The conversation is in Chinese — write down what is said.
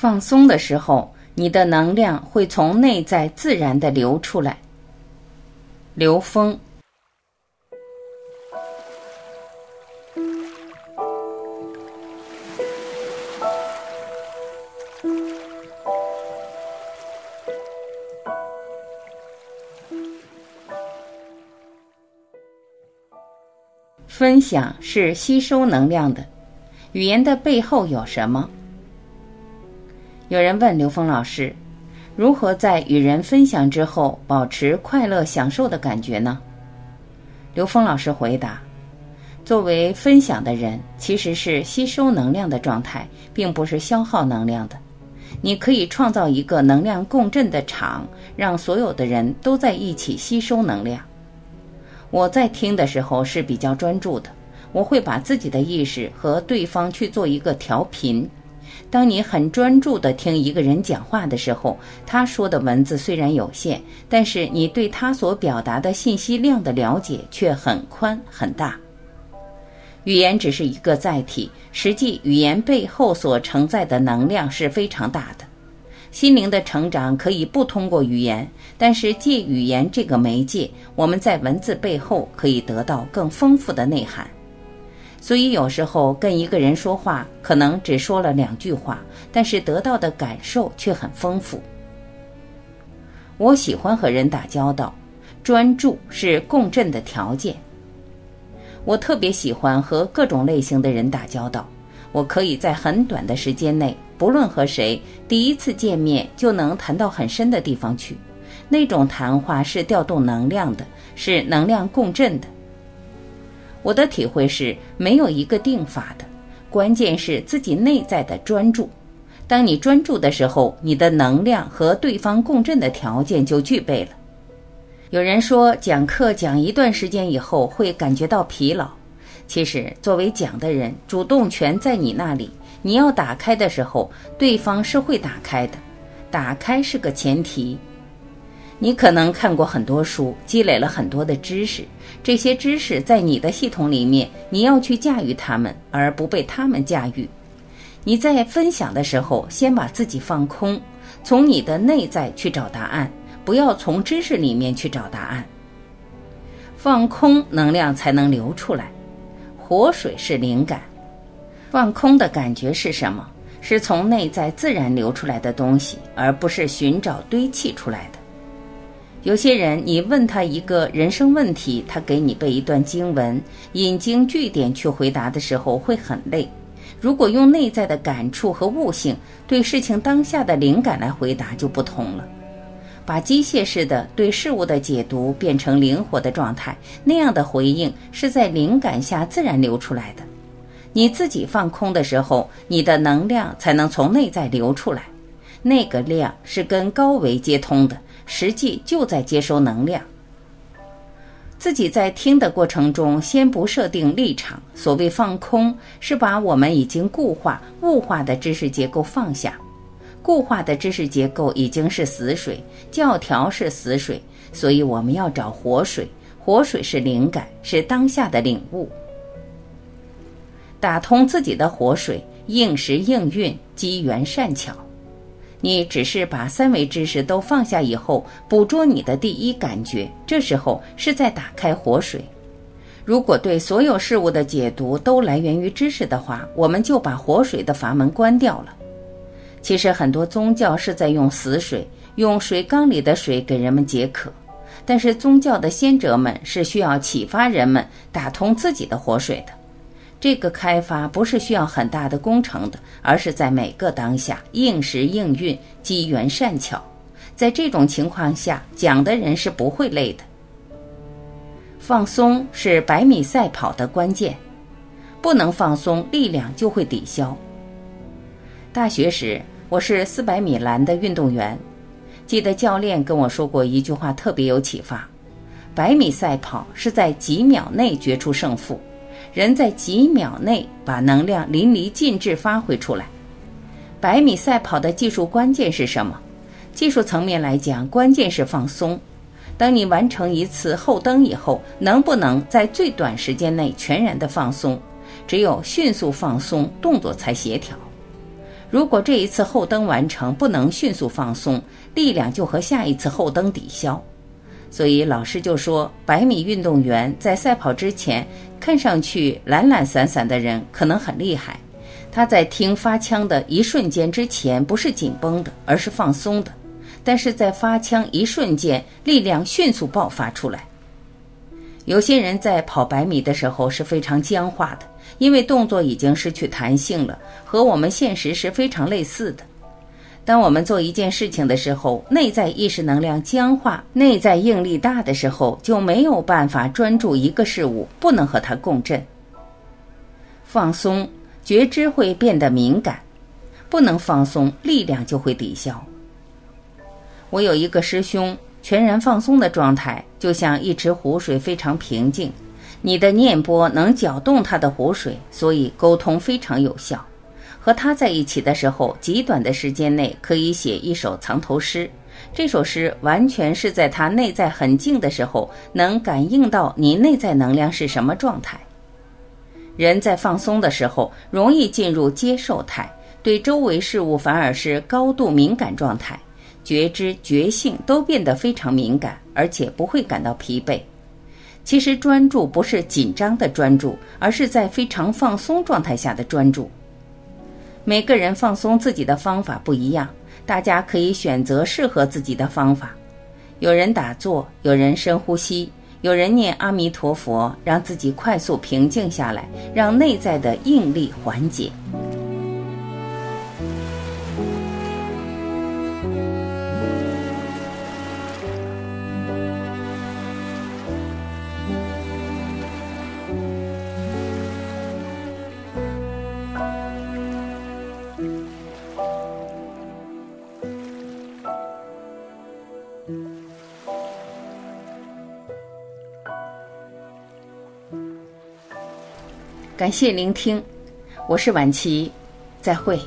放松的时候，你的能量会从内在自然的流出来。刘峰。分享是吸收能量的，语言的背后有什么？有人问刘峰老师，如何在与人分享之后保持快乐享受的感觉呢？刘峰老师回答：作为分享的人，其实是吸收能量的状态，并不是消耗能量的。你可以创造一个能量共振的场，让所有的人都在一起吸收能量。我在听的时候是比较专注的，我会把自己的意识和对方去做一个调频。当你很专注地听一个人讲话的时候，他说的文字虽然有限，但是你对他所表达的信息量的了解却很宽很大。语言只是一个载体，实际语言背后所承载的能量是非常大的。心灵的成长可以不通过语言，但是借语言这个媒介，我们在文字背后可以得到更丰富的内涵。所以有时候跟一个人说话，可能只说了两句话，但是得到的感受却很丰富。我喜欢和人打交道，专注是共振的条件。我特别喜欢和各种类型的人打交道。我可以在很短的时间内，不论和谁，第一次见面就能谈到很深的地方去。那种谈话是调动能量的，是能量共振的。我的体会是，没有一个定法的，关键是自己内在的专注。当你专注的时候，你的能量和对方共振的条件就具备了。有人说，讲课讲一段时间以后会感觉到疲劳。其实，作为讲的人，主动权在你那里。你要打开的时候，对方是会打开的。打开是个前提。你可能看过很多书，积累了很多的知识，这些知识在你的系统里面，你要去驾驭他们，而不被他们驾驭。你在分享的时候，先把自己放空，从你的内在去找答案，不要从知识里面去找答案。放空，能量才能流出来。活水是灵感，放空的感觉是什么？是从内在自然流出来的东西，而不是寻找堆砌出来的。有些人，你问他一个人生问题，他给你背一段经文，引经据典去回答的时候会很累。如果用内在的感触和悟性，对事情当下的灵感来回答，就不同了。把机械式的对事物的解读变成灵活的状态，那样的回应是在灵感下自然流出来的。你自己放空的时候，你的能量才能从内在流出来，那个量是跟高维接通的，实际就在接收能量。自己在听的过程中，先不设定立场。所谓放空，是把我们已经固化、物化的知识结构放下。固化的知识结构已经是死水，教条是死水，所以我们要找活水。活水是灵感，是当下的领悟。打通自己的活水，应时应运，机缘善巧。你只是把三维知识都放下以后，捕捉你的第一感觉，这时候是在打开活水。如果对所有事物的解读都来源于知识的话，我们就把活水的阀门关掉了。其实很多宗教是在用死水，用水缸里的水给人们解渴，但是宗教的先哲们是需要启发人们打通自己的活水的。这个开发不是需要很大的工程的，而是在每个当下应时应运，机缘善巧。在这种情况下，讲的人是不会累的。放松是百米赛跑的关键，不能放松，力量就会抵消。大学时，我是四百米栏的运动员。记得教练跟我说过一句话，特别有启发：百米赛跑是在几秒内决出胜负，人在几秒内把能量淋漓尽致发挥出来。百米赛跑的技术关键是什么？技术层面来讲，关键是放松。当你完成一次后蹬以后，能不能在最短时间内全然的放松？只有迅速放松，动作才协调。如果这一次后蹬完成不能迅速放松，力量就和下一次后蹬抵消。所以老师就说，百米运动员在赛跑之前看上去懒懒散散的人可能很厉害，他在听发枪的一瞬间之前不是紧绷的，而是放松的，但是在发枪一瞬间，力量迅速爆发出来。有些人在跑百米的时候是非常僵化的，因为动作已经失去弹性了，和我们现实是非常类似的。当我们做一件事情的时候，内在意识能量僵化、内在应力大的时候，就没有办法专注一个事物，不能和它共振。放松，觉知会变得敏感；不能放松，力量就会抵消。我有一个师兄。全然放松的状态，就像一池湖水非常平静，你的念波能搅动它的湖水，所以沟通非常有效。和他在一起的时候，极短的时间内可以写一首藏头诗。这首诗完全是在他内在很静的时候，能感应到你内在能量是什么状态。人在放松的时候，容易进入接受态，对周围事物反而是高度敏感状态。觉知、觉性都变得非常敏感，而且不会感到疲惫。其实专注不是紧张的专注，而是在非常放松状态下的专注。每个人放松自己的方法不一样，大家可以选择适合自己的方法。有人打坐，有人深呼吸，有人念阿弥陀佛，让自己快速平静下来，让内在的应力缓解。感谢聆听，我是晚琪，再会。